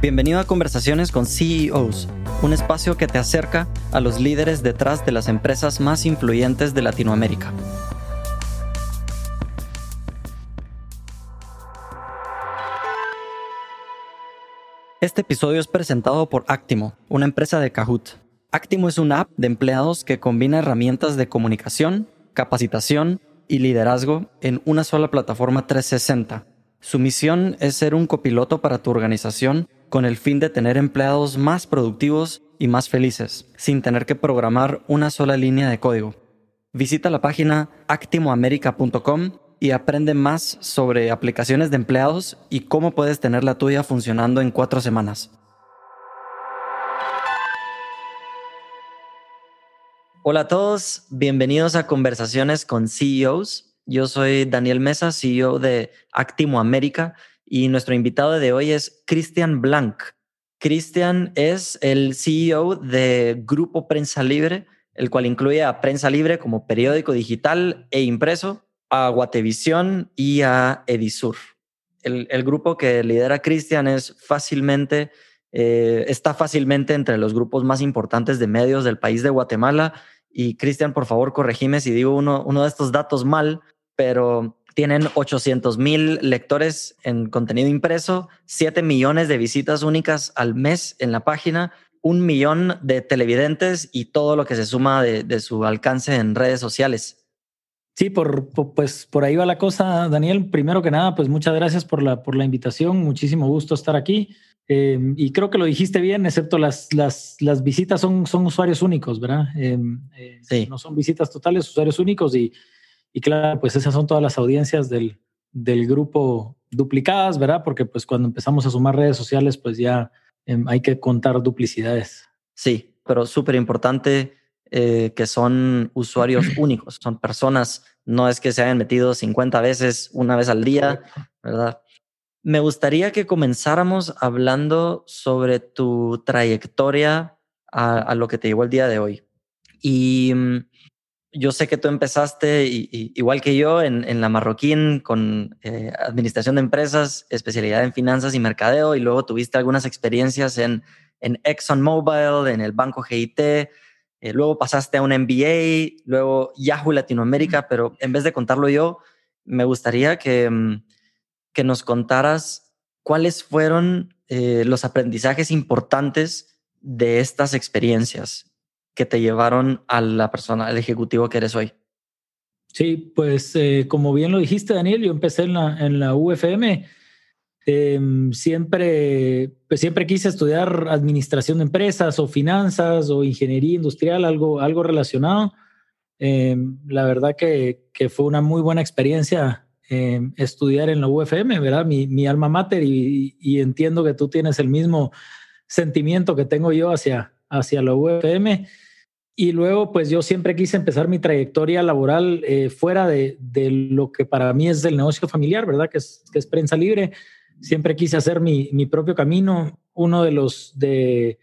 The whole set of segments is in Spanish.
Bienvenido a Conversaciones con CEOs, un espacio que te acerca a los líderes detrás de las empresas más influyentes de Latinoamérica. Este episodio es presentado por Actimo, una empresa de Kahoot. Actimo es una app de empleados que combina herramientas de comunicación, capacitación y liderazgo en una sola plataforma 360. Su misión es ser un copiloto para tu organización con el fin de tener empleados más productivos y más felices, sin tener que programar una sola línea de código. Visita la página actimoamerica.com y aprende más sobre aplicaciones de empleados y cómo puedes tener la tuya funcionando en cuatro semanas. Hola a todos, bienvenidos a Conversaciones con CEOs. Yo soy Daniel Mesa, CEO de Actimo América y nuestro invitado de hoy es Cristian Blanc. Cristian es el CEO de Grupo Prensa Libre, el cual incluye a Prensa Libre como periódico digital e impreso, a Guatevisión y a Edisur. El, grupo que lidera Cristian es fácilmente, eh, está fácilmente entre los grupos más importantes de medios del país de Guatemala. Y Cristian, por favor, corregime si digo uno, uno de estos datos mal, pero tienen 800 mil lectores en contenido impreso, 7 millones de visitas únicas al mes en la página, un millón de televidentes y todo lo que se suma de, su alcance en redes sociales. Sí, por, pues por ahí va la cosa, Daniel. Primero que nada, pues muchas gracias por la, por la invitación. Muchísimo gusto estar aquí. Em, y creo que lo dijiste bien, excepto las, las, las visitas son, son usuarios únicos, ¿verdad? Em, eh, sí. No son visitas totales, usuarios únicos y y claro, pues esas son todas las audiencias del, del grupo duplicadas, ¿verdad? Porque pues cuando empezamos a sumar redes sociales, pues ya em, hay que contar duplicidades. Sí, pero súper importante eh, que son usuarios únicos, son personas, no es que se hayan metido 50 veces una vez al día, ¿verdad? Me gustaría que comenzáramos hablando sobre tu trayectoria a, a lo que te llevó el día de hoy. Y mm, yo sé que tú empezaste igual que yo en, la Marroquín con eh, administración de empresas, especialidad en finanzas y mercadeo, y luego tuviste algunas experiencias en, en ExxonMobil, en el banco GIT, eh, luego pasaste a un MBA, luego Yahoo Latinoamérica, pero en vez de contarlo yo, me gustaría que, mm, que nos contaras cuáles fueron eh, los aprendizajes importantes de estas experiencias que te llevaron a la persona, al ejecutivo que eres hoy? Sí, pues eh, como bien lo dijiste, Daniel, yo empecé en la, en la UFM. Em, siempre, pues siempre quise estudiar administración de empresas o finanzas o ingeniería industrial, algo, algo relacionado. Em, la verdad que, que, fue una muy buena experiencia em, estudiar en la UFM, ¿verdad? Mi, mi alma mater y, y, entiendo que tú tienes el mismo sentimiento que tengo yo hacia, hacia la UFM. Y luego, pues yo siempre quise empezar mi trayectoria laboral eh, fuera de, de, lo que para mí es el negocio familiar, ¿verdad? Que es, que es prensa libre. Siempre quise hacer mi, mi propio camino. Uno de los de,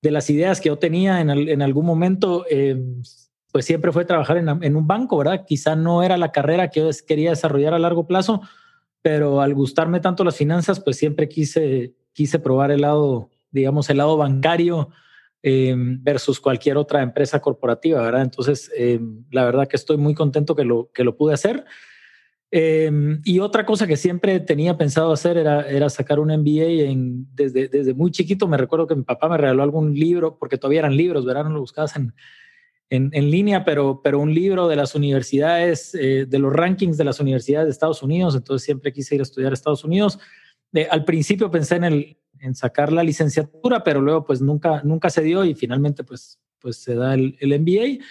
de, las ideas que yo tenía en, en algún momento, eh, pues siempre fue trabajar en, en, un banco, ¿verdad? Quizá no era la carrera que yo quería desarrollar a largo plazo, pero al gustarme tanto las finanzas, pues siempre quise, quise probar el lado, digamos, el lado bancario Em, versus cualquier otra empresa corporativa, ¿verdad? Entonces, em, la verdad que estoy muy contento que lo, que lo pude hacer. Em, y otra cosa que siempre tenía pensado hacer era, sacar un MBA desde, desde muy chiquito. Me recuerdo que mi papá me regaló algún libro, porque todavía eran libros, ¿verdad? No lo buscabas en, en, en línea, pero, pero un libro de las universidades, eh, de los rankings de las universidades de Estados Unidos. Entonces siempre quise ir a estudiar a Estados Unidos. Eh, al principio pensé en el, en sacar la licenciatura, pero luego pues nunca, nunca se dio y finalmente pues, pues se da el, el MBA.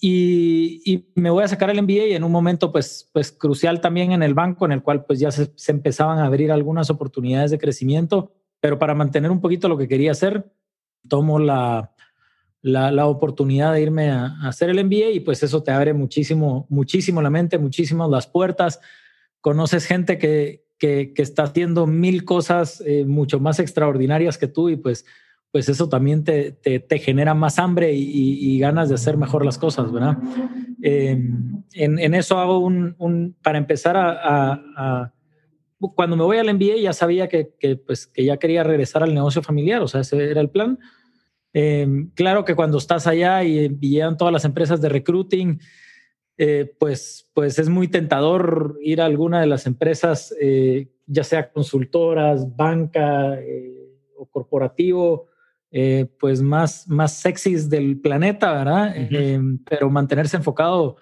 Y, y, me voy a sacar el MBA en un momento pues, pues crucial también en el banco, en el cual pues ya se, empezaban a abrir algunas oportunidades de crecimiento, pero para mantener un poquito lo que quería hacer, tomo la, la, oportunidad de irme a, a, hacer el MBA y pues eso te abre muchísimo, muchísimo la mente, muchísimo las puertas. Conoces gente que, que, está haciendo mil cosas eh, mucho más extraordinarias que tú y pues, pues eso también te, te, genera más hambre y, ganas de hacer mejor las cosas, ¿verdad? Em, en, eso hago un, para empezar a, cuando me voy al MBA ya sabía que, que, pues, que ya quería regresar al negocio familiar, o sea, ese era el plan. Em, claro que cuando estás allá y, llegan todas las empresas de recruiting, eh, pues, pues es muy tentador ir a alguna de las empresas, eh, ya sea consultoras, banca eh, o corporativo, pues más, más sexys del planeta, ¿verdad? Pero mantenerse enfocado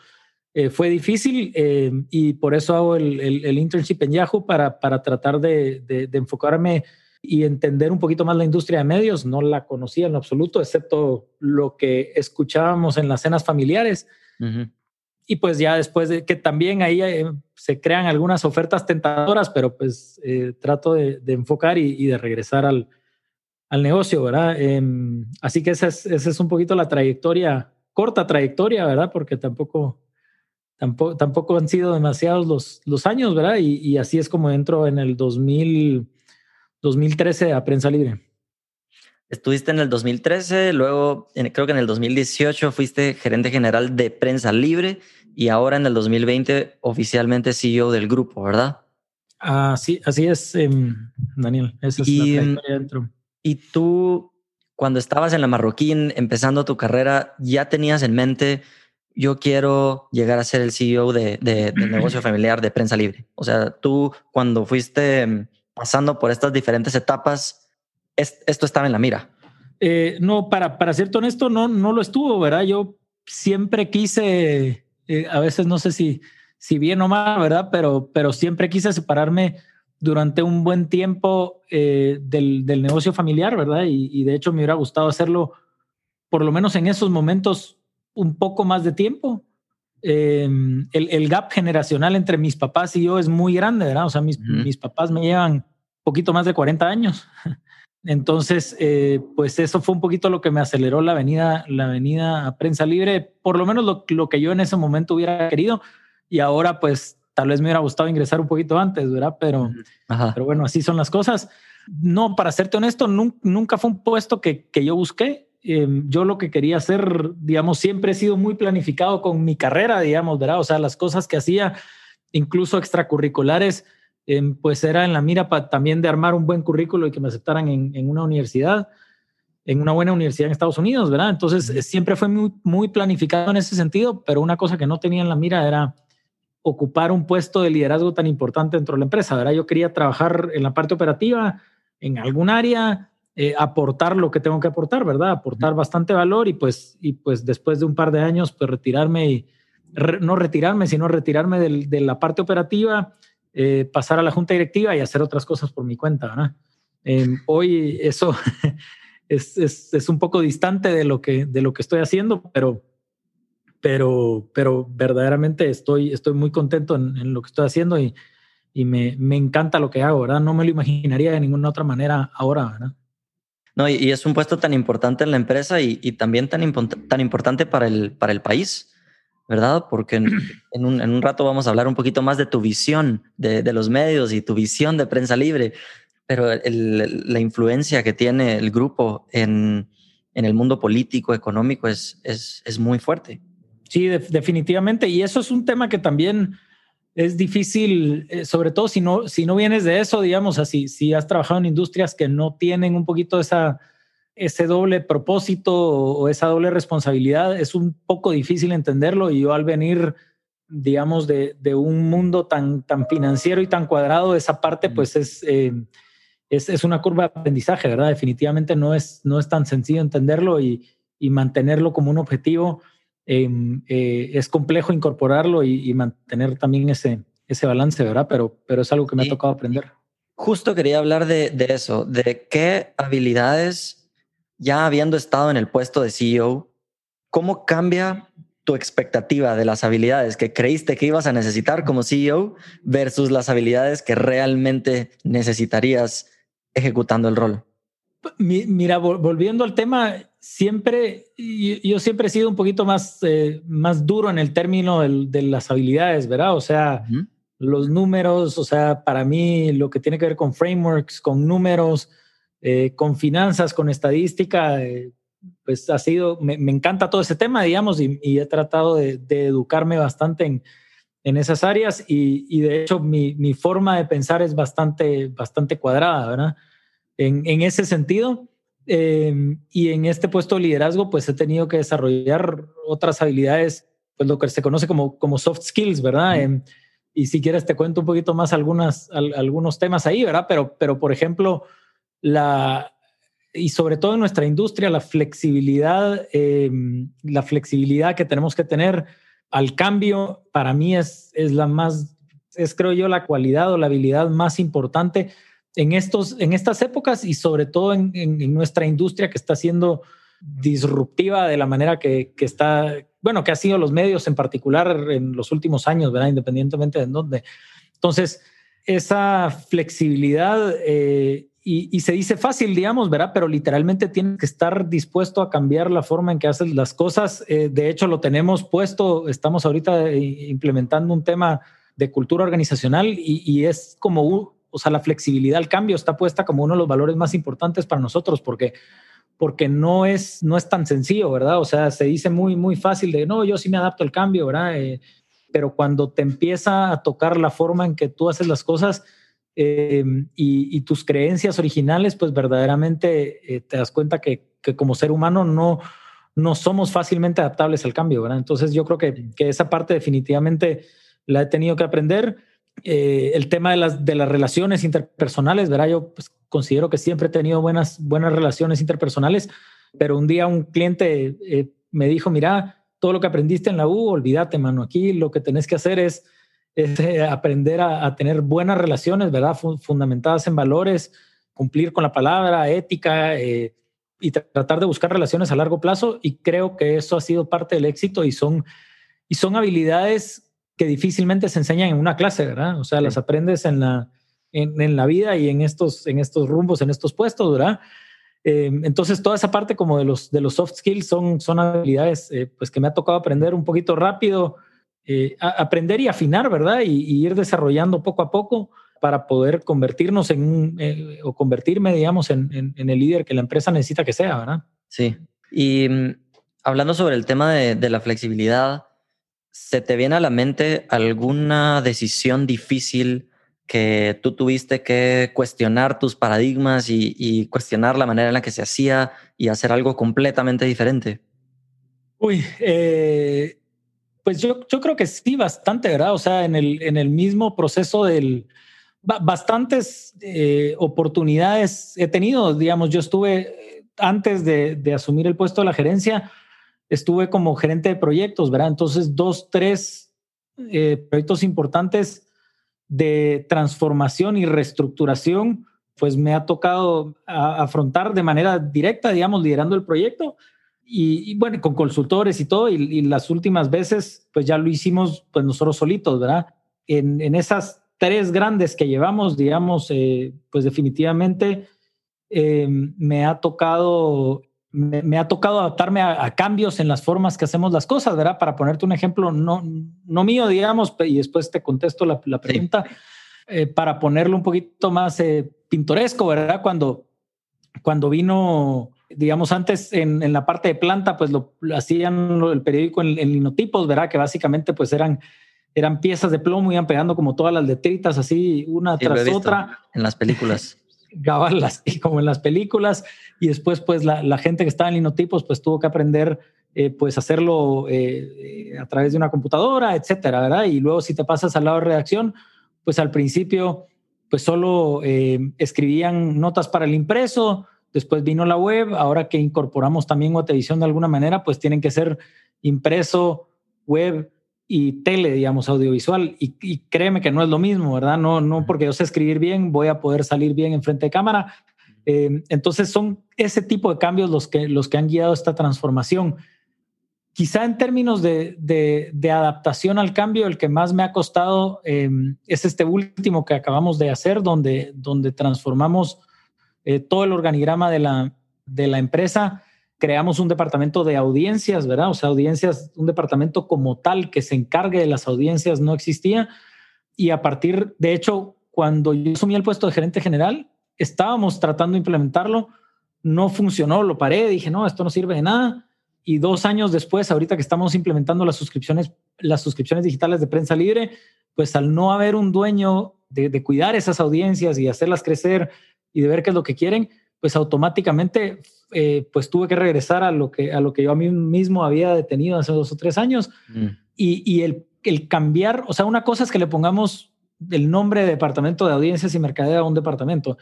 fue difícil y por eso hago el, el, internship en Yahoo para, para tratar de, de, de enfocarme y entender un poquito más la industria de medios. No la conocía en absoluto, excepto lo que escuchábamos en las cenas familiares. Y pues ya después de que también ahí eh, se crean algunas ofertas tentadoras, pero pues eh, trato de, enfocar y, de regresar al, al negocio, ¿verdad? Em, así que esa es, esa es un poquito la trayectoria, corta trayectoria, ¿verdad? Porque tampoco, tampoco, tampoco han sido demasiados los, los años, ¿verdad? Y, así es como entro en el 2000. 2013 a Prensa Libre. Estuviste en el 2013, luego creo que en el 2018 fuiste gerente general de Prensa Libre y ahora en el 2020 oficialmente CEO del grupo, ¿verdad? Ah, sí, así es, em, Daniel. Esa es y, la dentro. Y tú, cuando estabas en la Marroquín empezando tu carrera, ya tenías en mente, yo quiero llegar a ser el CEO de, de, del negocio familiar de Prensa Libre. O sea, tú cuando fuiste em, pasando por estas diferentes etapas, esto estaba en la mira. Eh, no, para, para ser honesto, no, no lo estuvo, ¿verdad? Yo siempre quise, eh, a veces no sé si, si bien o mal, ¿verdad? Pero, pero siempre quise separarme durante un buen tiempo eh, del, del, negocio familiar, ¿verdad? Y, y, de hecho me hubiera gustado hacerlo, por lo menos en esos momentos, un poco más de tiempo. Em, el, el, gap generacional entre mis papás y yo es muy grande, ¿verdad? O sea, mis, mis papás me llevan poquito más de 40 años. Entonces, eh, pues eso fue un poquito lo que me aceleró la venida, la venida a prensa libre, por lo menos lo, lo, que yo en ese momento hubiera querido. Y ahora, pues tal vez me hubiera gustado ingresar un poquito antes, ¿verdad? Pero, pero bueno, así son las cosas. No, para serte honesto, nunca, fue un puesto que, que yo busqué. Em, yo lo que quería hacer, digamos, siempre he sido muy planificado con mi carrera, digamos, ¿verdad? O sea, las cosas que hacía, incluso extracurriculares, em, pues era en la mira también de armar un buen currículo y que me aceptaran en, una universidad, en una buena universidad en Estados Unidos, ¿verdad? Entonces, siempre fue muy, muy planificado en ese sentido, pero una cosa que no tenía en la mira era ocupar un puesto de liderazgo tan importante dentro de la empresa, ¿verdad? Yo quería trabajar en la parte operativa, en algún área, eh, aportar lo que tengo que aportar, ¿verdad? Aportar bastante valor y pues, y pues después de un par de años, pues retirarme y no retirarme, sino retirarme de la parte operativa, eh, pasar a la junta directiva y hacer otras cosas por mi cuenta, ¿verdad? Em, hoy eso es, es, un poco distante de lo que, de lo que estoy haciendo, pero, pero, pero verdaderamente estoy, estoy muy contento en, lo que estoy haciendo y, y me, me, encanta lo que hago, ¿verdad? No me lo imaginaría de ninguna otra manera ahora, ¿verdad? No, y, es un puesto tan importante en la empresa y, también tan, tan importante para el, para el país, ¿verdad? Porque en, un, rato vamos a hablar un poquito más de tu visión de, los medios y tu visión de prensa libre, pero la influencia que tiene el grupo en, el mundo político, económico, es, es, muy fuerte. Sí, definitivamente. Y eso es un tema que también es difícil, eh, sobre todo si no, si no vienes de eso, digamos, así, si has trabajado en industrias que no tienen un poquito esa, ese doble propósito o esa doble responsabilidad, es un poco difícil entenderlo. Y yo al venir, digamos, de, de un mundo tan, tan financiero y tan cuadrado, esa parte, pues es, eh, es, es, una curva de aprendizaje, ¿verdad? Definitivamente no es, no es tan sencillo entenderlo y, y mantenerlo como un objetivo Em, eh, es complejo incorporarlo y, mantener también ese, ese balance, ¿verdad? Pero, pero es algo que me ha tocado aprender. Justo quería hablar de, de, eso, de qué habilidades, ya habiendo estado en el puesto de CEO, cómo cambia tu expectativa de las habilidades que creíste que ibas a necesitar como CEO versus las habilidades que realmente necesitarías ejecutando el rol. Mira, volviendo al tema, siempre, yo siempre he sido un poquito más, eh, más duro en el término de las habilidades, ¿verdad? O sea, los números, o sea, para mí lo que tiene que ver con frameworks, con números, eh, con finanzas, con estadística, eh, pues ha sido, me, encanta todo ese tema, digamos, y, he tratado de, educarme bastante en, en esas áreas y, de hecho mi, mi, forma de pensar es bastante, bastante cuadrada, ¿verdad? En, en ese sentido. Em, y en este puesto de liderazgo, pues he tenido que desarrollar otras habilidades, pues lo que se conoce como, como soft skills, ¿verdad? Em, y si quieres te cuento un poquito más algunas, algunos temas ahí, ¿verdad? Pero, pero por ejemplo, la, y sobre todo en nuestra industria, la flexibilidad, em, la flexibilidad que tenemos que tener al cambio, para mí es, es la más, es creo yo la cualidad o la habilidad más importante en, estos, en estas épocas y sobre todo en, nuestra industria que está siendo disruptiva de la manera que, que, está, bueno, que ha sido los medios en particular en los últimos años, ¿verdad? Independientemente de dónde. Entonces, esa flexibilidad eh, y, se dice fácil, digamos, ¿verdad? Pero literalmente tienes que estar dispuesto a cambiar la forma en que haces las cosas. Eh, de hecho, lo tenemos puesto, estamos ahorita eh, implementando un tema de cultura organizacional y, es como, o sea, la flexibilidad al cambio está puesta como uno de los valores más importantes para nosotros porque porque no es, no es tan sencillo, ¿verdad? O sea, se dice muy, muy fácil de, no, yo sí me adapto al cambio, ¿verdad? Eh, pero cuando te empieza a tocar la forma en que tú haces las cosas, Em, y, tus creencias originales, pues verdaderamente eh, te das cuenta que, como ser humano no, no somos fácilmente adaptables al cambio, ¿verdad? Entonces yo creo que, esa parte definitivamente la he tenido que aprender. Eh, el tema de las, de las relaciones interpersonales, ¿verdad? Yo pues, considero que siempre he tenido buenas, buenas relaciones interpersonales, pero un día un cliente eh, me dijo, mira, todo lo que aprendiste en la U, olvídate, mano, aquí lo que tenés que hacer es es eh, aprender a, tener buenas relaciones, ¿verdad? Fundamentadas en valores, cumplir con la palabra, ética eh, y tratar de buscar relaciones a largo plazo. Y creo que eso ha sido parte del éxito y son, y son habilidades que difícilmente se enseñan en una clase, ¿verdad? O sea, las aprendes en la, en, la vida y en estos, en estos rumbos, en estos puestos, ¿verdad? Eh, entonces, toda esa parte como de los, de los soft skills son, son habilidades pues que me ha tocado aprender un poquito rápido, eh, aprender y afinar, ¿verdad? Y, ir desarrollando poco a poco para poder convertirnos en eh, o convertirme, digamos, en, el líder que la empresa necesita que sea, ¿verdad? Sí. Y mm, hablando sobre el tema de, la flexibilidad, ¿se te viene a la mente alguna decisión difícil que tú tuviste que cuestionar tus paradigmas y, y, cuestionar la manera en la que se hacía y hacer algo completamente diferente? Uy, eh, pues yo, yo creo que sí, bastante, ¿verdad? O sea, en el, en el mismo proceso del... Bastantes eh, oportunidades he tenido, digamos, yo estuve antes de, de, asumir el puesto de la gerencia, estuve como gerente de proyectos, ¿verdad? Entonces, dos, tres eh, proyectos importantes de transformación y reestructuración, pues me ha tocado afrontar de manera directa, digamos, liderando el proyecto y, bueno, con consultores y todo, y, las últimas veces, pues ya lo hicimos pues nosotros solitos, ¿verdad? En, en esas tres grandes que llevamos, digamos, eh, pues definitivamente eh, me ha tocado me, ha tocado adaptarme a, cambios en las formas que hacemos las cosas, ¿verdad? Para ponerte un ejemplo, no, no mío, digamos, y después te contesto la, la pregunta, eh, para ponerlo un poquito más pintoresco, ¿verdad? Cuando, cuando vino digamos, antes en, la parte de planta, pues lo, hacían el periódico en, linotipos, ¿verdad? Que básicamente pues eran, eran piezas de plomo, iban pegando como todas las letritas así, una tras otra. En las películas. Gabalas, como en las películas. Y después, pues la, gente que estaba en linotipos, pues tuvo que aprender, eh, pues hacerlo eh, a través de una computadora, etcétera, ¿verdad? Y luego si te pasas al lado de redacción, pues al principio, pues solo eh, escribían notas para el impreso, Después vino la web, ahora que incorporamos también televisión de alguna manera, pues tienen que ser impreso, web y tele, digamos, audiovisual. Y, créeme que no es lo mismo, ¿verdad? No, no porque yo sé escribir bien, voy a poder salir bien en frente de cámara. Eh, entonces son ese tipo de cambios los que, los que han guiado esta transformación. Quizá en términos de, de, adaptación al cambio, el que más me ha costado eh, es este último que acabamos de hacer, donde, donde transformamos eh, todo el organigrama de la, de la empresa, creamos un departamento de audiencias, ¿verdad? O sea, audiencias, un departamento como tal que se encargue de las audiencias no existía. Y a partir, de hecho, cuando yo asumí el puesto de gerente general, estábamos tratando de implementarlo, no funcionó, lo paré, dije, no, esto no sirve de nada. y dos años después, ahorita que estamos implementando las suscripciones, las suscripciones digitales de prensa libre, pues al no haber un dueño de, cuidar esas audiencias y hacerlas crecer y de ver qué es lo que quieren, pues automáticamente eh, pues tuve que regresar a lo que, a lo que yo a mí mismo había detenido hace dos o tres años. Mm. Y, el, el, cambiar, o sea, una cosa es que le pongamos el nombre de departamento de audiencias y mercadeo a un departamento.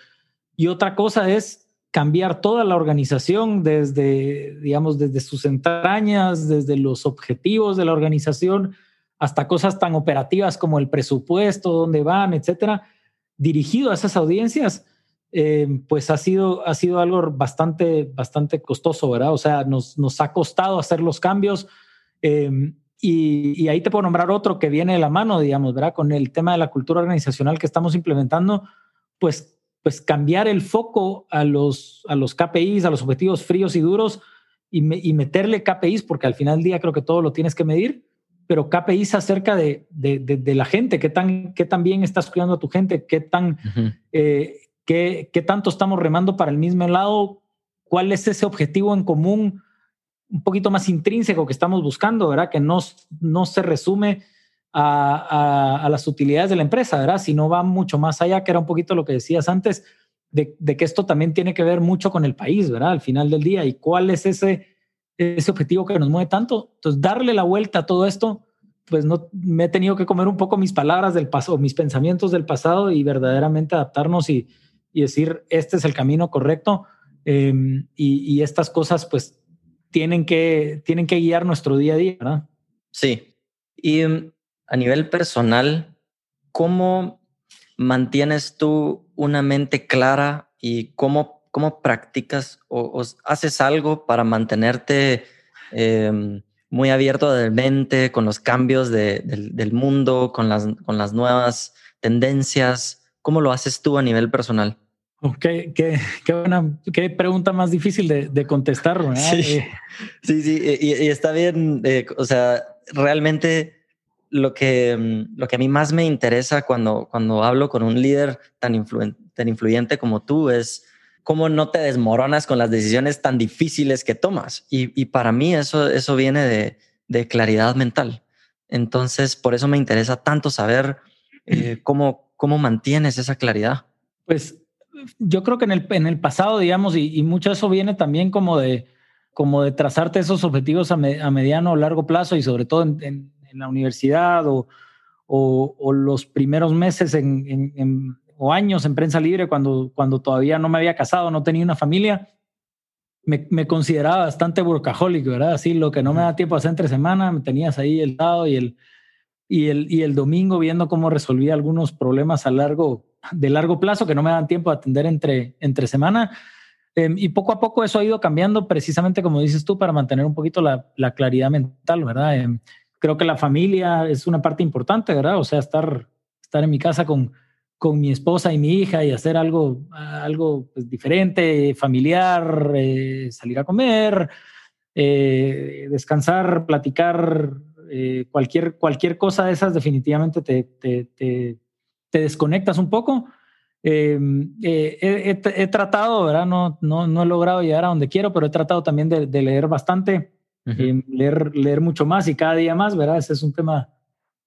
Y otra cosa es cambiar toda la organización desde, digamos, desde sus entrañas, desde los objetivos de la organización hasta cosas tan operativas como el presupuesto, dónde van, etcétera, dirigido a esas audiencias, eh, pues ha sido, ha sido algo bastante, bastante costoso, ¿verdad? O sea, nos, nos ha costado hacer los cambios. Eh, y, y, ahí te puedo nombrar otro que viene de la mano, digamos, ¿verdad? Con el tema de la cultura organizacional que estamos implementando, pues pues cambiar el foco a los, a los KPIs, a los objetivos fríos y duros y, meterle KPIs, porque al final del día creo que todo lo tienes que medir, pero KPIs acerca de, de, la gente, qué tan, qué tan bien estás cuidando a tu gente, qué, tan, eh, qué, tanto estamos remando para el mismo lado, cuál es ese objetivo en común un poquito más intrínseco que estamos buscando, ¿verdad? Que no, no se resume a, las utilidades de la empresa, ¿verdad? Si no va mucho más allá, que era un poquito lo que decías antes, de, que esto también tiene que ver mucho con el país, ¿verdad? Al final del día, y cuál es ese, ese objetivo que nos mueve tanto. Entonces, darle la vuelta a todo esto, pues no me he tenido que comer un poco mis palabras del pasado, mis pensamientos del pasado y verdaderamente adaptarnos y, decir, este es el camino correcto. Em, y, y, estas cosas, pues, tienen que, tienen que guiar nuestro día a día, ¿verdad? Sí. Y em, a nivel personal, ¿cómo mantienes tú una mente clara y cómo, cómo practicas o, haces algo para mantenerte em, muy abierto de mente con los cambios del, mundo, con las, con las nuevas tendencias? ¿Cómo lo haces tú a nivel personal? Qué, qué, buena, qué pregunta más difícil de, contestar. Sí, eh, sí, sí, y, está bien. Eh, o sea, realmente lo que, mm, lo que a mí más me interesa cuando, cuando hablo con un líder tan, tan influyente como tú es cómo no te desmoronas con las decisiones tan difíciles que tomas. Y, para mí eso, eso viene de, de, claridad mental. Entonces, por eso me interesa tanto saber eh, cómo, cómo mantienes esa claridad. Pues yo creo que en el, en el pasado, digamos, y, mucho eso viene también como de, como de trazarte esos objetivos a, mediano o largo plazo y sobre todo en en la universidad o, o, los primeros meses en, o años en prensa libre cuando, cuando todavía no me había casado, no tenía una familia, me, me consideraba bastante workaholic, ¿verdad? Así lo que no me da tiempo a hacer entre semana, me tenías ahí el lado y el, y el, y el domingo viendo cómo resolvía algunos problemas a largo, de largo plazo que no me dan tiempo a atender entre, entre semana. Em, y poco a poco eso ha ido cambiando precisamente, como dices tú, para mantener un poquito la, la claridad mental, ¿verdad? Em, creo que la familia es una parte importante, ¿verdad? O sea, estar, estar en mi casa con, con mi esposa y mi hija y hacer algo, algo pues, diferente, familiar, eh, salir a comer, eh, descansar, platicar, eh, cualquier, cualquier cosa de esas definitivamente te, te, te, desconectas un poco. Em, he, he, tratado, ¿verdad? No, no, no he logrado llegar a donde quiero, pero he tratado también de, de leer bastante. Em, leer, leer mucho más y cada día más, ¿verdad? Ese es un tema,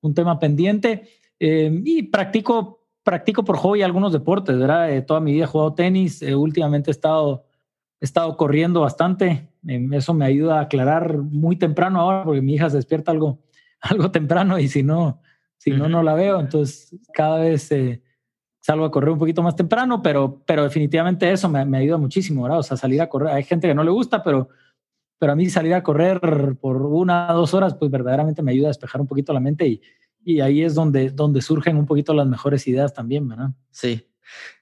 un tema pendiente. Em, y practico, practico por hobby algunos deportes, ¿verdad? Eh, toda mi vida he jugado tenis, eh, últimamente he estado, he estado corriendo bastante. Eso me ayuda a aclarar muy temprano ahora porque mi hija se despierta algo, algo temprano y si no, si no, no la veo. Entonces cada vez eh, salgo a correr un poquito más temprano, pero, pero definitivamente eso me, me ayuda muchísimo, ¿verdad? O sea, salir a correr. Hay gente que no le gusta, pero pero a mí salir a correr por una o dos horas, pues verdaderamente me ayuda a despejar un poquito la mente y, y ahí es donde, donde surgen un poquito las mejores ideas también, ¿verdad? Sí,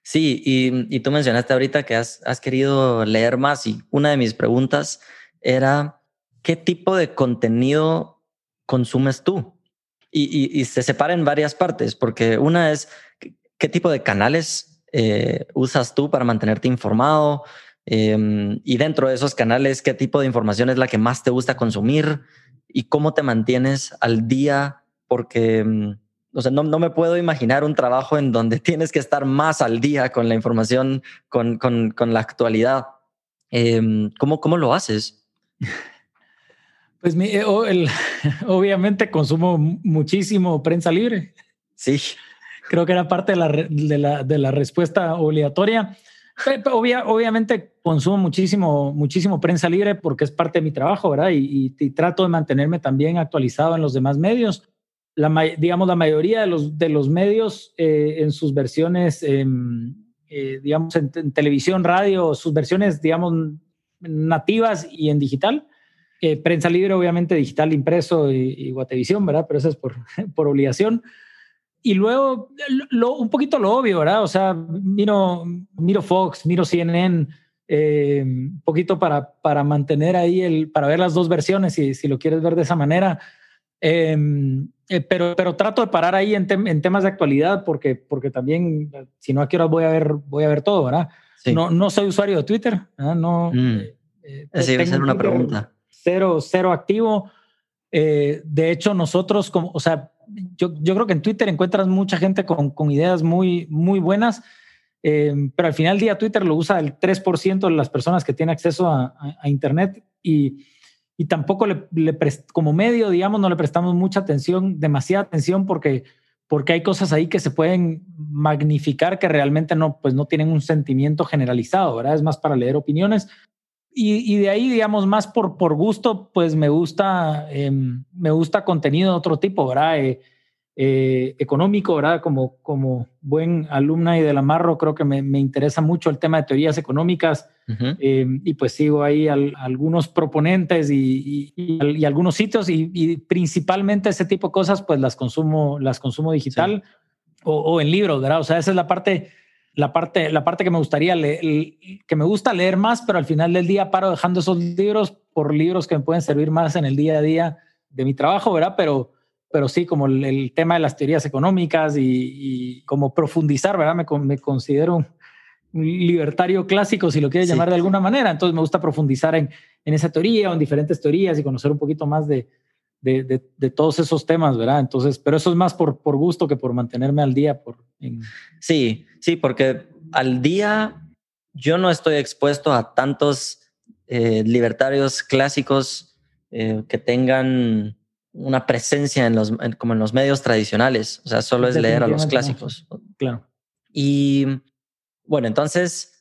sí, y, y tú mencionaste ahorita que has, has querido leer más y una de mis preguntas era, ¿qué tipo de contenido consumes tú? Y, se separa en varias partes, porque una es, ¿qué tipo de canales eh, usas tú para mantenerte informado? Em, y dentro de esos canales, ¿qué tipo de información es la que más te gusta consumir? ¿Y cómo te mantienes al día? Porque, em, o sea, no, me puedo imaginar un trabajo en donde tienes que estar más al día con la información, con, con, la actualidad. Eh, ¿cómo, ¿Cómo lo haces? Pues eh, obviamente consumo muchísimo prensa libre. Sí. Creo que era parte de la, de la, de la respuesta obligatoria. obviamente consumo muchísimo, muchísimo prensa libre porque es parte de mi trabajo, ¿verdad? Y, y, trato de mantenerme también actualizado en los demás medios. La, digamos, la mayoría de los, de los medios eh, en sus versiones, em, eh, digamos, en, televisión, radio, sus versiones, digamos, nativas y en digital. Eh, prensa libre, obviamente, digital, impreso y, y Guatevisión, ¿verdad? Pero eso es por, por obligación. Y luego, lo, un poquito lo obvio, ¿verdad? O sea, miro, miro Fox, miro CNN, eh, un poquito para, para mantener ahí el, para ver las dos versiones, si, si lo quieres ver de esa manera. Em, eh, pero, pero trato de parar ahí en, en, temas de actualidad porque, porque también, si no, a qué hora voy a ver, voy a ver todo, ¿verdad? No, no soy usuario de Twitter, ¿verdad? No. Mm. Eh, Esa iba a ser una pregunta. Cero, cero activo. de hecho, nosotros, como, o sea, yo, yo, creo que en Twitter encuentras mucha gente con, con ideas muy, muy buenas, eh, pero al final del día Twitter lo usa el 3% de las personas que tienen acceso a, a, Internet y, y tampoco le, le como medio, digamos, no le prestamos mucha atención, demasiada atención porque, porque hay cosas ahí que se pueden magnificar que realmente no, pues no tienen un sentimiento generalizado, ¿verdad? Es más para leer opiniones. Y, y, de ahí, digamos, más por, por gusto, pues me gusta, eh, me gusta contenido de otro tipo, ¿verdad? Eh, eh, económico, ¿verdad? Como, como buen alumna y del Amarro, creo que me, me interesa mucho el tema de teorías económicas uh -huh. y pues sigo ahí al, algunos proponentes y, y, y algunos sitios y, principalmente ese tipo de cosas, pues las consumo, las consumo digital sí. o, o en libros, ¿verdad? O sea, esa es la parte la parte, la parte que me gustaría leer, que me gusta leer más, pero al final del día paro dejando esos libros por libros que me pueden servir más en el día a día de mi trabajo, ¿verdad? Pero, pero sí, como el, el tema de las teorías económicas y, y como profundizar, ¿verdad? Me, me, considero un libertario clásico, si lo quieres sí. llamar de alguna manera. Entonces me gusta profundizar en, en esa teoría o en diferentes teorías y conocer un poquito más de, de, de, de, todos esos temas, ¿verdad? Entonces, pero eso es más por, por gusto que por mantenerme al día. Por, en... Sí, sí, porque al día yo no estoy expuesto a tantos eh, libertarios clásicos eh, que tengan una presencia en los, en, como en los medios tradicionales. O sea, solo es leer a los clásicos. Claro. Y bueno, entonces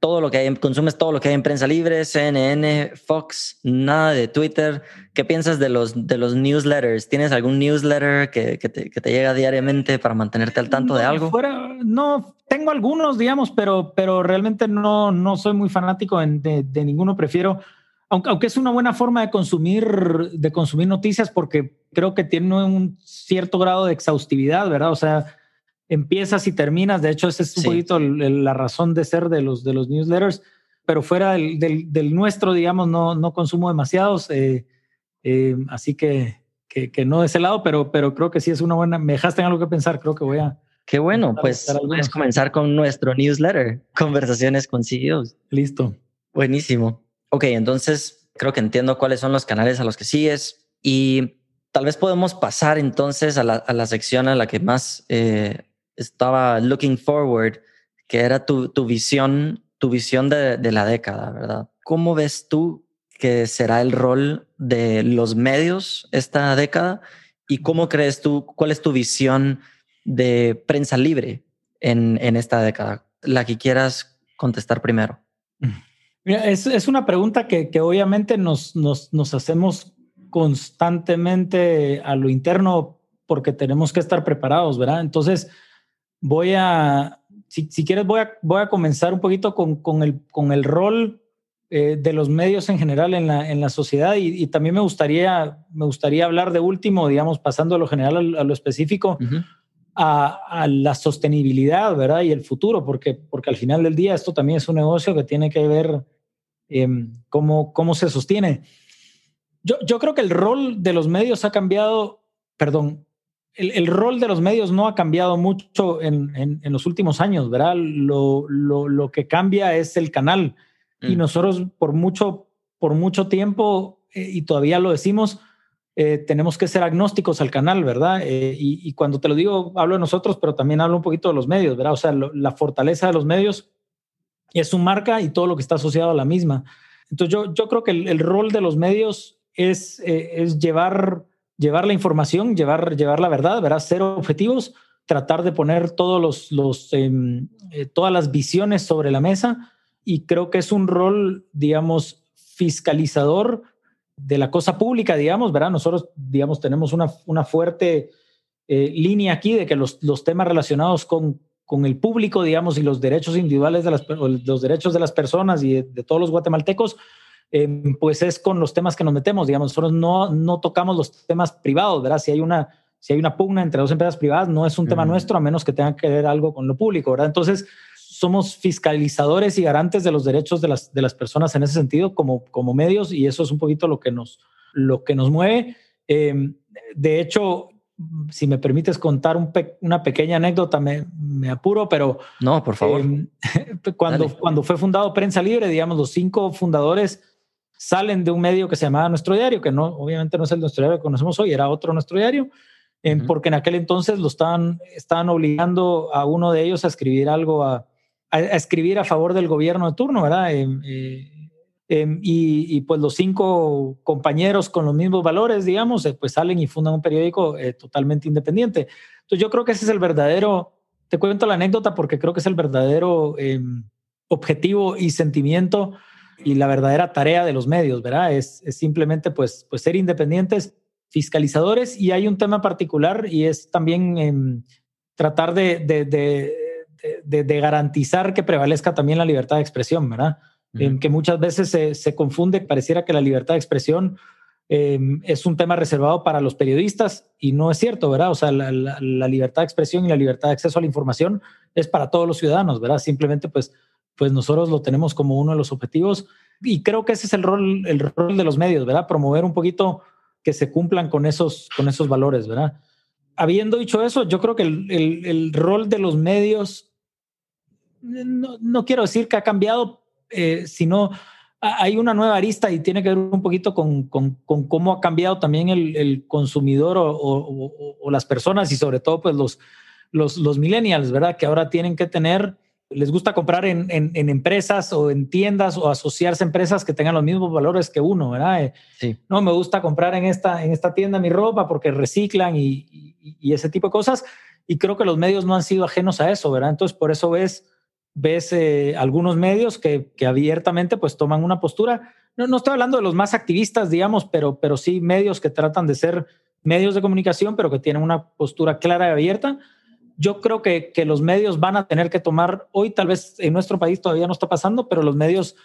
todo lo que hay, consumes todo lo que hay en prensa libre, CNN, Fox, nada de Twitter. ¿Qué piensas de los, de los newsletters? ¿Tienes algún newsletter que, que, te, que te, llega diariamente para mantenerte al tanto no, de algo? Fuera, no, tengo algunos, digamos, pero, pero realmente no, no soy muy fanático en, de, de, ninguno. Prefiero, aunque, aunque es una buena forma de consumir, de consumir noticias porque creo que tiene un cierto grado de exhaustividad, ¿verdad? O sea, empiezas y terminas. De hecho, esa es un sí. poquito la razón de ser de los, de los newsletters, pero fuera del, del, del nuestro, digamos, no, no consumo demasiados. Eh, eh, así que, que, que, no de ese lado, pero, pero creo que sí es una buena. Me dejaste en algo que pensar, creo que voy a. Qué bueno, pues puedes comenzar con nuestro newsletter, Conversaciones con CEOs. Listo. Buenísimo. Ok, entonces creo que entiendo cuáles son los canales a los que sigues y tal vez podemos pasar entonces a la, a la sección a la que más eh, estaba looking forward, que era tu, tu visión, tu visión de, de, la década, ¿verdad? ¿Cómo ves tú que será el rol de los medios esta década? ¿Y cómo crees tú, cuál es tu visión de prensa libre en, en esta década? La que quieras contestar primero. Es, es una pregunta que, que obviamente nos, nos, nos hacemos constantemente a lo interno porque tenemos que estar preparados, ¿verdad? Entonces, voy a, si, si, quieres, voy a, voy a comenzar un poquito con, con, el, con el rol eh, de los medios en general en la, en la sociedad y, y, también me gustaría, me gustaría hablar de último, digamos, pasando a lo general a, a lo específico, uh -huh. a, a, la sostenibilidad, ¿verdad? Y el futuro, porque, porque al final del día esto también es un negocio que tiene que ver eh, cómo, cómo se sostiene. Yo, yo creo que el rol de los medios ha cambiado, perdón, el, el, rol de los medios no ha cambiado mucho en, en, en los últimos años, ¿verdad? Lo, lo, lo, que cambia es el canal. Mm. Y nosotros por mucho, por mucho tiempo, eh, y todavía lo decimos, eh, tenemos que ser agnósticos al canal, ¿verdad? Eh, y, y, cuando te lo digo, hablo de nosotros, pero también hablo un poquito de los medios, ¿verdad? O sea, lo, la fortaleza de los medios es su marca y todo lo que está asociado a la misma. Entonces yo, yo creo que el, el rol de los medios es, es llevar, llevar la información, llevar, llevar la verdad, ¿verdad? Ser objetivos, tratar de poner todos los, los, em, eh, todas las visiones sobre la mesa y creo que es un rol, digamos, fiscalizador de la cosa pública, digamos, ¿verdad? Nosotros, digamos, tenemos una, una fuerte eh, línea aquí de que los, los temas relacionados con, con el público, digamos, y los derechos individuales de los derechos de las personas y de, todos los guatemaltecos, em, pues es con los temas que nos metemos, digamos, nosotros no, no tocamos los temas privados, ¿verdad? Si hay una, si hay una pugna entre dos empresas privadas, no es un tema nuestro a menos que tenga que ver algo con lo público, ¿verdad? Entonces, somos fiscalizadores y garantes de los derechos de las, de las personas en ese sentido como, como medios y eso es un poquito lo que nos, lo que nos mueve. Em, de hecho, si me permites contar una pequeña anécdota, me, me, apuro, pero... No, por favor. Em, cuando, cuando fue fundado Prensa Libre, digamos, los cinco fundadores salen de un medio que se llamaba Nuestro Diario, que no, obviamente no es el Nuestro Diario que conocemos hoy, era otro Nuestro Diario, em, porque en aquel entonces lo estaban, estaban obligando a uno de ellos a escribir algo a, a, escribir a favor del gobierno de turno, ¿verdad? Em, eh, em, y, pues los cinco compañeros con los mismos valores, digamos, eh, pues salen y fundan un periódico eh, totalmente independiente. Entonces yo creo que ese es el verdadero, te cuento la anécdota porque creo que es el verdadero em, objetivo y sentimiento y la verdadera tarea de los medios, ¿verdad? Es, simplemente pues, pues ser independientes, fiscalizadores y hay un tema particular y es también tratar de de, garantizar que prevalezca también la libertad de expresión, ¿verdad? En que muchas veces se, confunde, pareciera que la libertad de expresión em, es un tema reservado para los periodistas y no es cierto, ¿verdad? O sea, la, libertad de expresión y la libertad de acceso a la información es para todos los ciudadanos, ¿verdad? Simplemente pues, pues nosotros lo tenemos como uno de los objetivos y creo que ese es el rol, el rol de los medios, ¿verdad? Promover un poquito que se cumplan con esos, con esos valores, ¿verdad? Habiendo dicho eso, yo creo que el, el rol de los medios no, quiero decir que ha cambiado, eh, sino hay una nueva arista y tiene que ver un poquito con, cómo ha cambiado también el, consumidor o, las personas y sobre todo pues los, los, millennials, ¿verdad? Que ahora tienen que tener, les gusta comprar en, empresas o en tiendas o asociarse a empresas que tengan los mismos valores que uno, ¿verdad? Eh, sí. No, me gusta comprar en esta, en esta tienda mi ropa porque reciclan y, y ese tipo de cosas. Y creo que los medios no han sido ajenos a eso, ¿verdad? Entonces, por eso ves ves eh, algunos medios que, que, abiertamente pues toman una postura. No, no, estoy hablando de los más activistas, digamos, pero, pero sí medios que tratan de ser medios de comunicación, pero que tienen una postura clara y abierta. Yo creo que, que los medios van a tener que tomar, hoy tal vez en nuestro país todavía no está pasando, pero los medios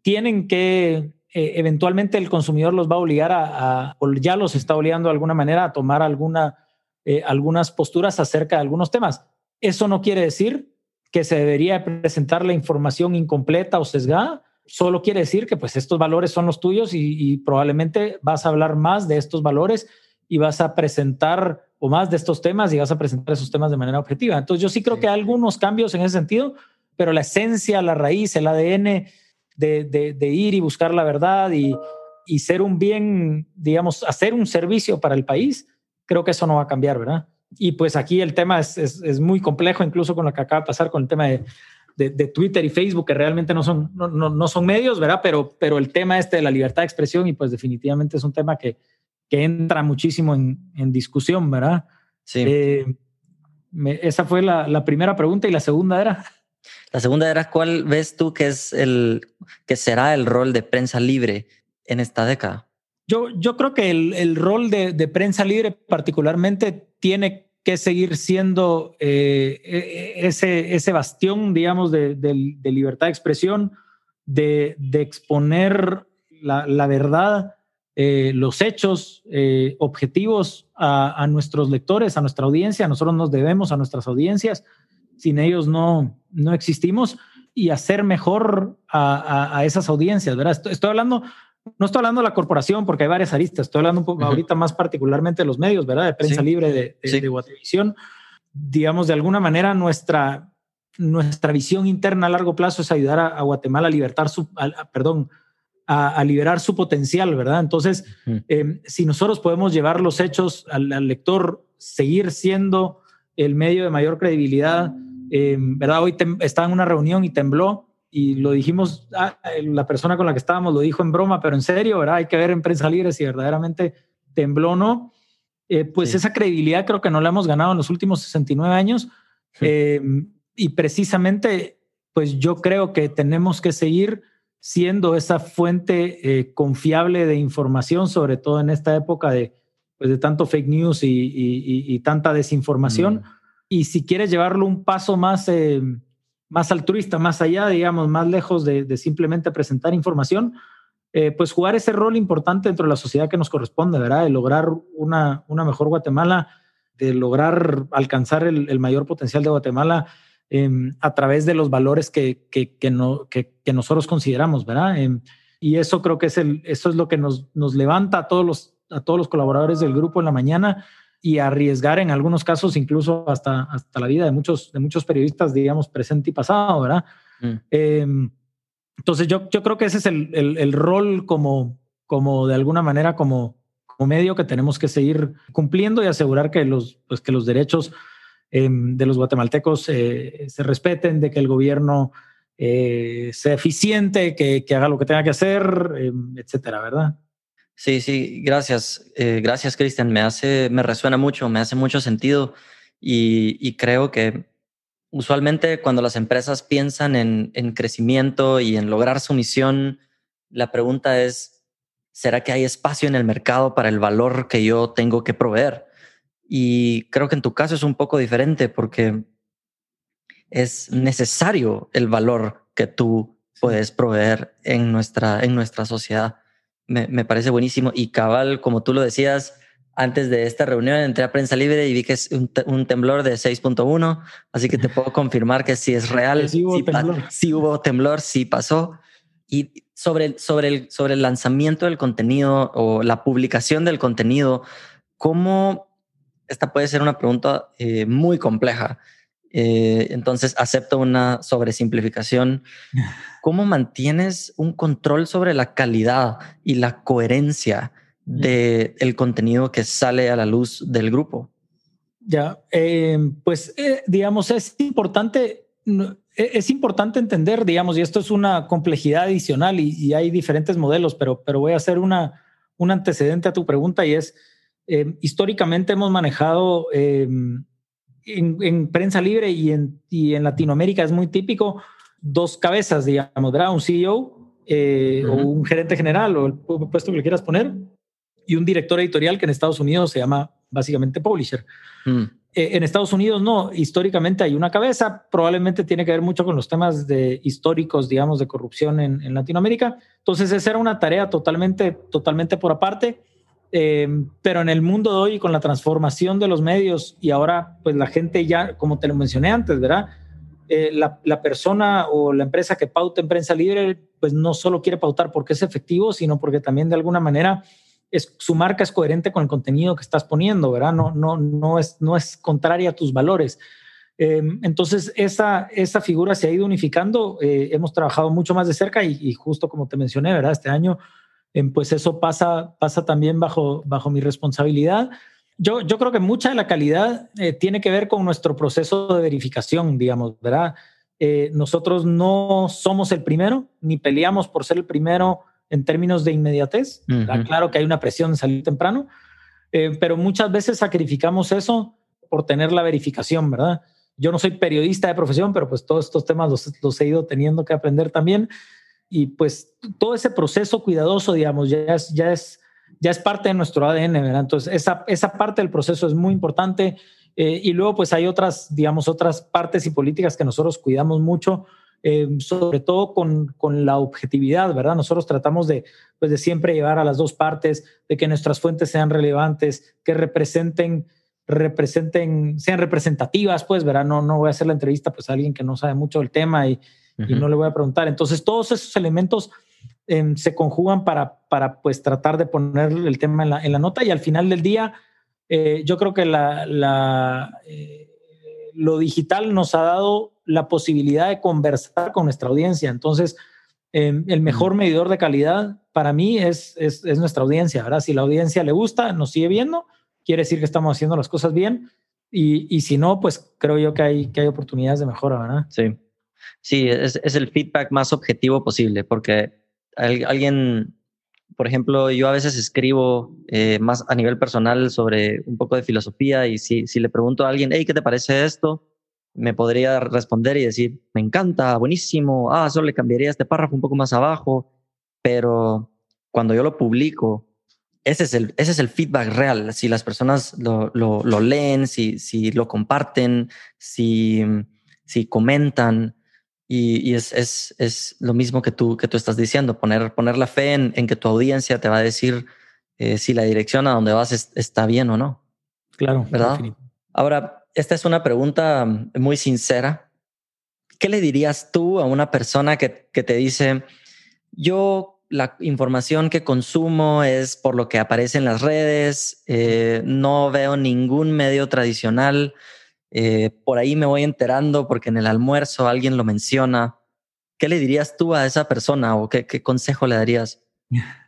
tienen que, eh, eventualmente el consumidor los va a obligar a, o ya los está obligando de alguna manera a tomar alguna, eh, algunas posturas acerca de algunos temas. Eso no quiere decir que se debería presentar la información incompleta o sesgada, solo quiere decir que pues estos valores son los tuyos y, probablemente vas a hablar más de estos valores y vas a presentar o más de estos temas y vas a presentar esos temas de manera objetiva. Entonces yo sí creo que hay algunos cambios en ese sentido, pero la esencia, la raíz, el ADN de, de, ir y buscar la verdad y, y ser un bien, digamos, hacer un servicio para el país, creo que eso no va a cambiar, ¿verdad? Y pues aquí el tema es, es, muy complejo, incluso con lo que acaba de pasar con el tema de, de, Twitter y Facebook, que realmente no son, no, no, son medios, ¿verdad? Pero, pero el tema este de la libertad de expresión, y pues definitivamente es un tema que, que entra muchísimo en, en discusión, ¿verdad? Sí. Eh, esa fue la, la, primera pregunta y la segunda era. La segunda era, ¿cuál ves tú que es el que será el rol de prensa libre en esta década? Yo, yo creo que el, el rol de, de, prensa libre particularmente tiene que seguir siendo eh, e, ese, ese bastión, digamos, de, de, libertad de expresión, de, de exponer la, la verdad, eh, los hechos eh, objetivos a, a, nuestros lectores, a nuestra audiencia. Nosotros nos debemos a nuestras audiencias. Sin ellos no, no existimos y hacer mejor a, a, a esas audiencias, ¿verdad? Estoy, estoy hablando no estoy hablando de la corporación porque hay varias aristas, estoy hablando un poco ahorita más particularmente de los medios, ¿verdad? De prensa libre, de, de, Digamos, de alguna manera nuestra, nuestra visión interna a largo plazo es ayudar a, Guatemala a libertar su, perdón, a, liberar su potencial, ¿verdad? Entonces, em, si nosotros podemos llevar los hechos al, lector, seguir siendo el medio de mayor credibilidad, em, ¿verdad? Hoy estaba en una reunión y tembló y lo dijimos, ah, la persona con la que estábamos lo dijo en broma, pero en serio, ¿verdad? Hay que ver en prensa libre si verdaderamente tembló o no. Eh, pues esa credibilidad creo que no la hemos ganado en los últimos 69 años. Eh, y precisamente, pues yo creo que tenemos que seguir siendo esa fuente eh, confiable de información, sobre todo en esta época de, pues, de tanto fake news y, tanta desinformación. Mm. Y si quieres llevarlo un paso más, eh, más altruista, más allá, digamos, más lejos de, simplemente presentar información, eh, pues jugar ese rol importante dentro de la sociedad que nos corresponde, ¿verdad? De lograr una, una mejor Guatemala, de lograr alcanzar el, el mayor potencial de Guatemala Em, a través de los valores que, que, que, no, que, nosotros consideramos, ¿verdad? Em, y eso creo que es, el, eso es lo que nos, nos levanta a todos, los, a todos los colaboradores del grupo en la mañana y arriesgar en algunos casos incluso hasta, hasta la vida de muchos, de muchos periodistas, digamos, presente y pasado, ¿verdad? Mm. Em, entonces yo, yo creo que ese es el, el, el, rol como, como de alguna manera como, como medio que tenemos que seguir cumpliendo y asegurar que los, pues, que los derechos Em, de los guatemaltecos eh, se respeten, de que el gobierno eh, sea eficiente, que, haga lo que tenga que hacer, em, etcétera, ¿verdad? Sí, sí, gracias. Eh, gracias, Cristian. Me hace, me resuena mucho, me hace mucho sentido y, creo que usualmente cuando las empresas piensan en, en crecimiento y en lograr su misión, la pregunta es, ¿será que hay espacio en el mercado para el valor que yo tengo que proveer? Y creo que en tu caso es un poco diferente porque es necesario el valor que tú puedes proveer en nuestra, en nuestra sociedad. Me, me, parece buenísimo. Y cabal, como tú lo decías, antes de esta reunión entré a Prensa Libre y vi que es un, un temblor de 6.1, así que te puedo confirmar que sí es real, sí hubo, temblor. sí hubo temblor, sí pasó. Y sobre, sobre, el, sobre el lanzamiento del contenido o la publicación del contenido, ¿cómo esta puede ser una pregunta eh, muy compleja. Eh, entonces acepto una sobresimplificación. ¿Cómo mantienes un control sobre la calidad y la coherencia del el contenido que sale a la luz del grupo? Ya, em, pues eh, digamos, es importante, e, es importante entender, digamos, y esto es una complejidad adicional y, hay diferentes modelos, pero, pero voy a hacer una, un antecedente a tu pregunta y es, eh, históricamente hemos manejado eh, en, prensa libre y en, y en, Latinoamérica es muy típico dos cabezas, digamos, ¿verdad? Un CEO eh, o un gerente general o el puesto que le quieras poner y un director editorial que en Estados Unidos se llama básicamente publisher. Mm. en Estados Unidos no, históricamente hay una cabeza, probablemente tiene que ver mucho con los temas de históricos, digamos, de corrupción en, en Latinoamérica. Entonces esa era una tarea totalmente, totalmente por aparte Em, pero en el mundo de hoy, con la transformación de los medios y ahora, pues la gente ya, como te lo mencioné antes, ¿verdad? Eh, la, la, persona o la empresa que pauta en prensa libre, pues no solo quiere pautar porque es efectivo, sino porque también de alguna manera es, su marca es coherente con el contenido que estás poniendo, ¿verdad? No, no, no, es, no es contraria a tus valores. Em, entonces, esa, esa figura se ha ido unificando. Eh, hemos trabajado mucho más de cerca y, y, justo como te mencioné, ¿verdad? Este año pues eso pasa, pasa también bajo, bajo mi responsabilidad. Yo, yo creo que mucha de la calidad eh, tiene que ver con nuestro proceso de verificación, digamos, ¿verdad? Eh, nosotros no somos el primero, ni peleamos por ser el primero en términos de inmediatez. Claro que hay una presión de salir temprano, eh, pero muchas veces sacrificamos eso por tener la verificación, ¿verdad? Yo no soy periodista de profesión, pero pues todos estos temas los, los he ido teniendo que aprender también y pues todo ese proceso cuidadoso, digamos, ya es, ya es, ya es parte de nuestro ADN, ¿verdad? Entonces, esa, esa parte del proceso es muy importante. Eh, y luego, pues hay otras, digamos, otras partes y políticas que nosotros cuidamos mucho, eh, sobre todo con, con, la objetividad, ¿verdad? Nosotros tratamos de, pues, de siempre llevar a las dos partes, de que nuestras fuentes sean relevantes, que representen representen, sean representativas, pues, ¿verdad? No, no voy a hacer la entrevista pues a alguien que no sabe mucho del tema y, y no le voy a preguntar. Entonces, todos esos elementos em, se conjugan para, para pues tratar de poner el tema en la, en la nota y al final del día, eh, yo creo que la, la eh, lo digital nos ha dado la posibilidad de conversar con nuestra audiencia. Entonces, em, el mejor medidor de calidad para mí es, es, es, nuestra audiencia, ¿verdad? Si la audiencia le gusta, nos sigue viendo, quiere decir que estamos haciendo las cosas bien. Y, y si no, pues creo yo que hay, que hay oportunidades de mejora, ¿verdad? Sí. Sí, es, el feedback más objetivo posible, porque alguien, por ejemplo, yo a veces escribo eh, más a nivel personal sobre un poco de filosofía y si, si le pregunto a alguien, hey, ¿qué te parece esto? Me podría responder y decir, me encanta, buenísimo, ah, solo le cambiaría este párrafo un poco más abajo, pero cuando yo lo publico, ese es el, ese es el feedback real. Si las personas lo, lo, lo leen, si, si lo comparten, si, si comentan, y, es, es, es, lo mismo que tú, que tú estás diciendo, poner, poner la fe en, en que tu audiencia te va a decir eh, si la dirección a donde vas está bien o no. Claro, ¿verdad? Ahora, esta es una pregunta muy sincera. ¿Qué le dirías tú a una persona que, que te dice, yo la información que consumo es por lo que aparece en las redes, eh, no veo ningún medio tradicional, eh, por ahí me voy enterando porque en el almuerzo alguien lo menciona. ¿Qué le dirías tú a esa persona o qué, consejo le darías?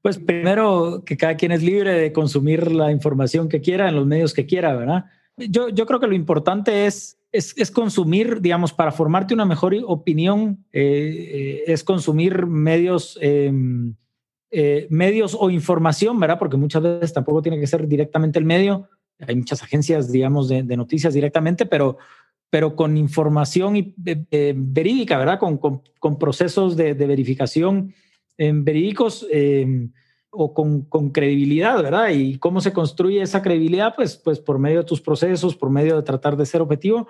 Pues primero que cada quien es libre de consumir la información que quiera en los medios que quiera, ¿verdad? Yo, yo creo que lo importante es, es, consumir, digamos, para formarte una mejor opinión, eh, eh, es consumir medios, em, medios o información, ¿verdad? Porque muchas veces tampoco tiene que ser directamente el medio, hay muchas agencias, digamos, de, noticias directamente, pero, pero con información y, eh, eh, verídica, ¿verdad? Con, con, procesos de, verificación en verídicos em, o con, con, credibilidad, ¿verdad? Y cómo se construye esa credibilidad, pues, pues por medio de tus procesos, por medio de tratar de ser objetivo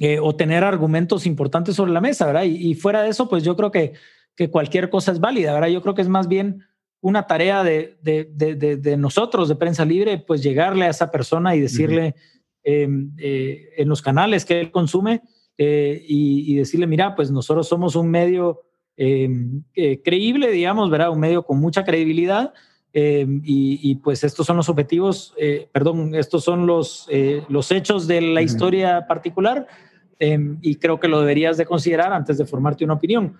eh, o tener argumentos importantes sobre la mesa, ¿verdad? Y, y, fuera de eso, pues yo creo que, que cualquier cosa es válida, ¿verdad? Yo creo que es más bien una tarea de, de, nosotros, de prensa libre, pues llegarle a esa persona y decirle em, eh, en los canales que él consume eh, y, decirle, mira, pues nosotros somos un medio em, eh, creíble, digamos, ¿verdad? Un medio con mucha credibilidad. Em, y, pues estos son los objetivos, perdón, estos son los, los hechos de la historia particular y creo que lo deberías de considerar antes de formarte una opinión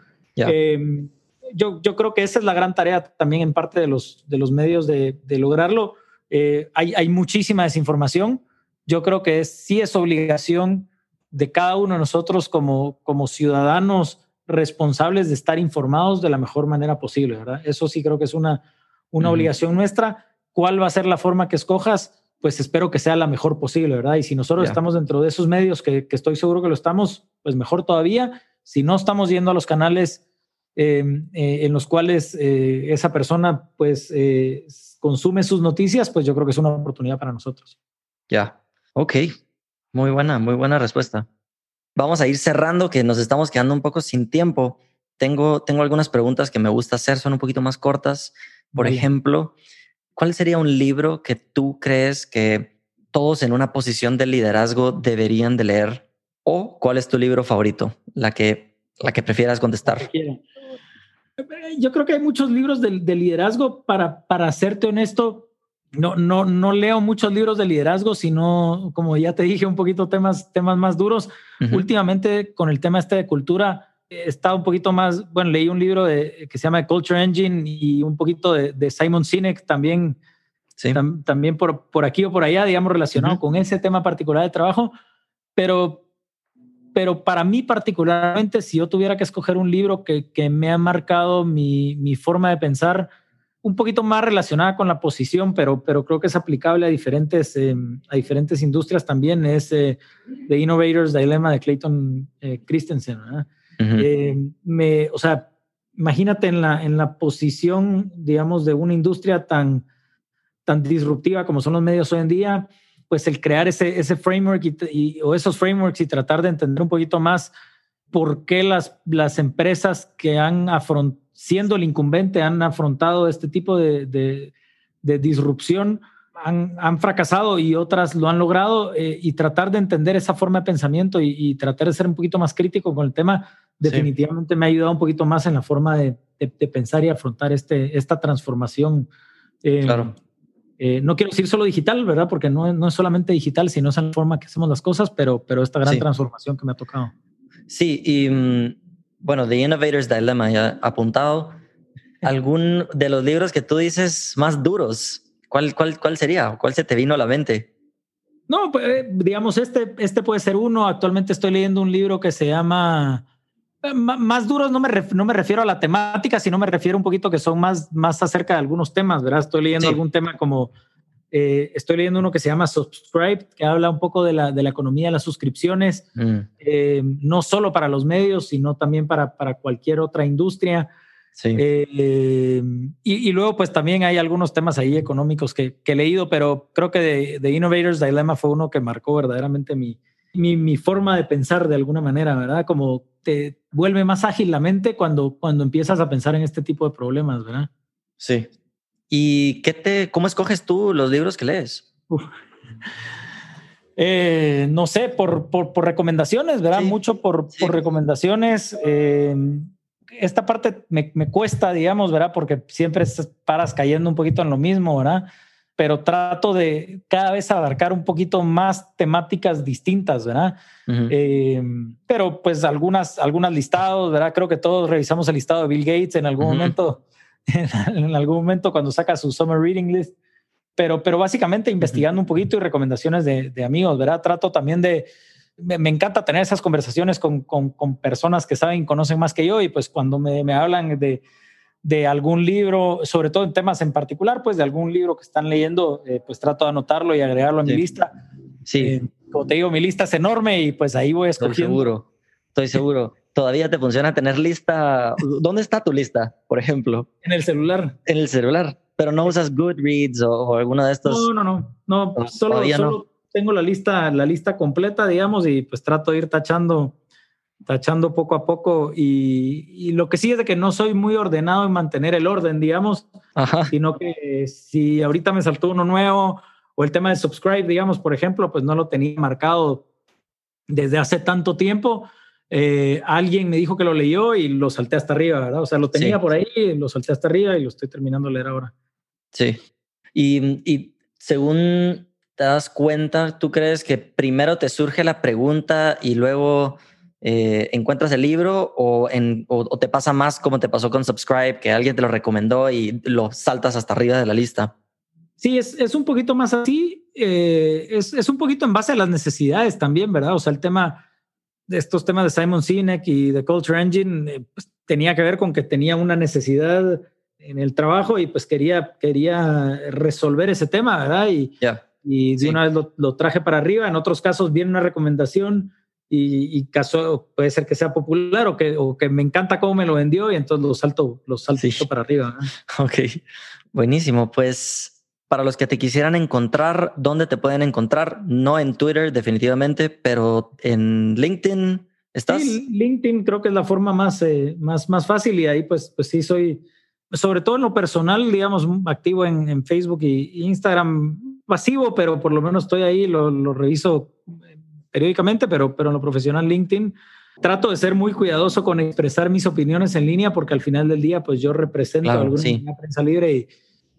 yo, yo creo que esa es la gran tarea también en parte de los, de los medios de, de lograrlo. Eh, hay, hay, muchísima desinformación. Yo creo que es, sí es obligación de cada uno de nosotros como, como ciudadanos responsables de estar informados de la mejor manera posible, ¿verdad? Eso sí creo que es una, una obligación nuestra. ¿Cuál va a ser la forma que escojas? Pues espero que sea la mejor posible, ¿verdad? Y si nosotros estamos dentro de esos medios, que, que, estoy seguro que lo estamos, pues mejor todavía. Si no estamos yendo a los canales Em, eh, en los cuales eh, esa persona pues eh, consume sus noticias, pues yo creo que es una oportunidad para nosotros. Ya, ok, muy buena, muy buena respuesta. Vamos a ir cerrando, que nos estamos quedando un poco sin tiempo. Tengo, tengo algunas preguntas que me gusta hacer, son un poquito más cortas. Por ejemplo, ¿cuál sería un libro que tú crees que todos en una posición de liderazgo deberían de leer? ¿O cuál es tu libro favorito? La que, la que prefieras contestar. Yo creo que hay muchos libros de, liderazgo. Para, para serte honesto, no, no, no leo muchos libros de liderazgo, sino, como ya te dije, un poquito temas, temas más duros. Últimamente, con el tema este de cultura, estado un poquito más, bueno, leí un libro de, que se llama Culture Engine y un poquito de, Simon Sinek también, también por, por aquí o por allá, digamos, relacionado con ese tema particular de trabajo. Pero pero para mí particularmente, si yo tuviera que escoger un libro que, que me ha marcado mi, mi, forma de pensar, un poquito más relacionada con la posición, pero, pero creo que es aplicable a diferentes, eh, a diferentes industrias también, es eh, The Innovator's Dilemma de Clayton eh, Christensen. me, o sea, imagínate en la, en la posición, digamos, de una industria tan, tan disruptiva como son los medios hoy en día, pues el crear ese, ese framework y, o esos frameworks y tratar de entender un poquito más por qué las, las empresas que han afrontado, siendo el incumbente, han afrontado este tipo de, de, disrupción, han, han, fracasado y otras lo han logrado eh, y tratar de entender esa forma de pensamiento y, tratar de ser un poquito más crítico con el tema, definitivamente me ha ayudado un poquito más en la forma de, pensar y afrontar este, esta transformación. Eh, claro eh, no quiero decir solo digital, ¿verdad? Porque no, no es solamente digital, sino es la forma que hacemos las cosas, pero, pero esta gran transformación que me ha tocado. Sí, y mm, bueno, The Innovator's Dilemma, ya apuntado. ¿Algún de los libros que tú dices más duros? ¿Cuál, cuál, cuál sería? ¿Cuál se te vino a la mente? No, pues, eh, digamos, este, este puede ser uno. Actualmente estoy leyendo un libro que se llama más duros no me, no me refiero a la temática, sino me refiero un poquito que son más, más acerca de algunos temas, ¿verdad? Estoy leyendo algún tema como, eh, estoy leyendo uno que se llama Subscribe, que habla un poco de la, de la economía de las suscripciones, mm. eh, no solo para los medios, sino también para, para cualquier otra industria. Sí. y, luego, pues también hay algunos temas ahí económicos que, que he leído, pero creo que de, de Innovators Dilemma fue uno que marcó verdaderamente mi, mi, mi, forma de pensar de alguna manera, ¿verdad? Como te vuelve más ágil la mente cuando, cuando empiezas a pensar en este tipo de problemas, ¿verdad? Sí. ¿Y qué te, cómo escoges tú los libros que lees? Eh, no sé, por, por, por, recomendaciones, ¿verdad? Mucho por, por recomendaciones. Eh, esta parte me, me, cuesta, digamos, ¿verdad? Porque siempre paras cayendo un poquito en lo mismo, ¿verdad? Pero trato de cada vez abarcar un poquito más temáticas distintas, ¿verdad? Eh, pero pues algunas, algunas listados, ¿verdad? Creo que todos revisamos el listado de Bill Gates en algún momento, en algún momento cuando saca su Summer Reading List, pero, pero básicamente investigando un poquito y recomendaciones de, de amigos, ¿verdad? Trato también de, me, encanta tener esas conversaciones con, con, con, personas que saben y conocen más que yo y pues cuando me, me hablan de de algún libro, sobre todo en temas en particular, pues de algún libro que están leyendo, eh, pues trato de anotarlo y agregarlo a mi lista. Sí. Eh, como te digo, mi lista es enorme y pues ahí voy escogiendo. Estoy seguro, estoy seguro. ¿Todavía te funciona tener lista? ¿Dónde está tu lista, por ejemplo? En el celular. En el celular, pero no usas Goodreads o, alguna de estos. No, no, no, no, solo, solo tengo la lista, la lista completa, digamos, y pues trato de ir tachando tachando poco a poco y, lo que sí es de que no soy muy ordenado en mantener el orden, digamos, sino que si ahorita me saltó uno nuevo o el tema de subscribe, digamos, por ejemplo, pues no lo tenía marcado desde hace tanto tiempo. Eh, alguien me dijo que lo leyó y lo salté hasta arriba, ¿verdad? O sea, lo tenía por ahí, lo salté hasta arriba y lo estoy terminando de leer ahora. Sí. Y, y según te das cuenta, ¿tú crees que primero te surge la pregunta y luego eh, encuentras el libro o, en, o, te pasa más como te pasó con Subscribe, que alguien te lo recomendó y lo saltas hasta arriba de la lista? Sí, es, es un poquito más así. Eh, es, es, un poquito en base a las necesidades también, ¿verdad? O sea, el tema de estos temas de Simon Sinek y de Culture Engine eh, pues, tenía que ver con que tenía una necesidad en el trabajo y pues quería, quería resolver ese tema, ¿verdad? Y, y de una vez lo, lo, traje para arriba. En otros casos viene una recomendación y, caso puede ser que sea popular o que, o que me encanta cómo me lo vendió y entonces lo salto, lo salto para arriba. Ok, buenísimo. Pues para los que te quisieran encontrar, ¿dónde te pueden encontrar? No en Twitter definitivamente, pero en LinkedIn. ¿Estás? Sí, LinkedIn creo que es la forma más, eh, más, más fácil y ahí pues, pues sí soy, sobre todo en lo personal, digamos, activo en, en Facebook y Instagram, pasivo, pero por lo menos estoy ahí, lo, lo reviso periódicamente, pero, pero en lo profesional LinkedIn trato de ser muy cuidadoso con expresar mis opiniones en línea porque al final del día pues yo represento a alguna prensa libre y,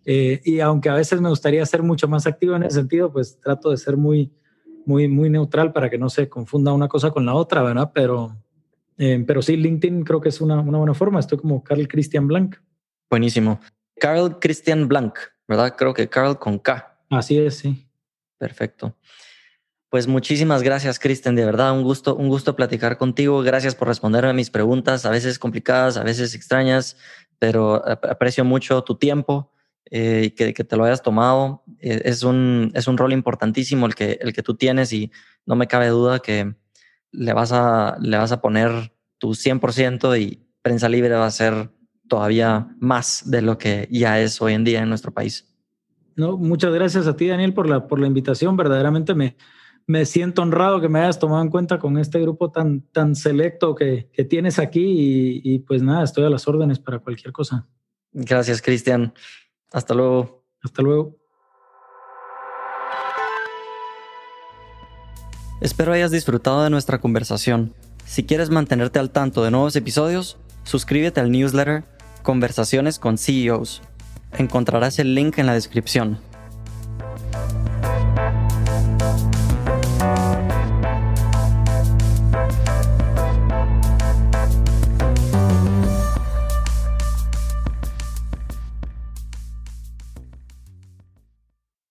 eh, y aunque a veces me gustaría ser mucho más activo en ese sentido, pues trato de ser muy, muy, muy neutral para que no se confunda una cosa con la otra, ¿verdad? Pero, eh, pero sí, LinkedIn creo que es una, una buena forma. Estoy como Carl Christian Blanc. Buenísimo. Carl Christian Blanc, ¿verdad? Creo que Carl con K. Así es, sí. Perfecto. Pues muchísimas gracias, Kristen. De verdad, un gusto, un gusto platicar contigo. Gracias por responderme a mis preguntas, a veces complicadas, a veces extrañas, pero aprecio mucho tu tiempo eh, y que, te lo hayas tomado. Eh, es, un, es un rol importantísimo el que, el que tú tienes y no me cabe duda que le vas a, le vas a poner tu 100% y Prensa Libre va a ser todavía más de lo que ya es hoy en día en nuestro país. No, muchas gracias a ti, Daniel, por la, por la invitación. Verdaderamente me, me siento honrado que me hayas tomado en cuenta con este grupo tan, tan selecto que, que tienes aquí y, pues nada, estoy a las órdenes para cualquier cosa. Gracias, Cristian. Hasta luego. Hasta luego. Espero hayas disfrutado de nuestra conversación. Si quieres mantenerte al tanto de nuevos episodios, suscríbete al newsletter Conversaciones con CEOs. Encontrarás el link en la descripción.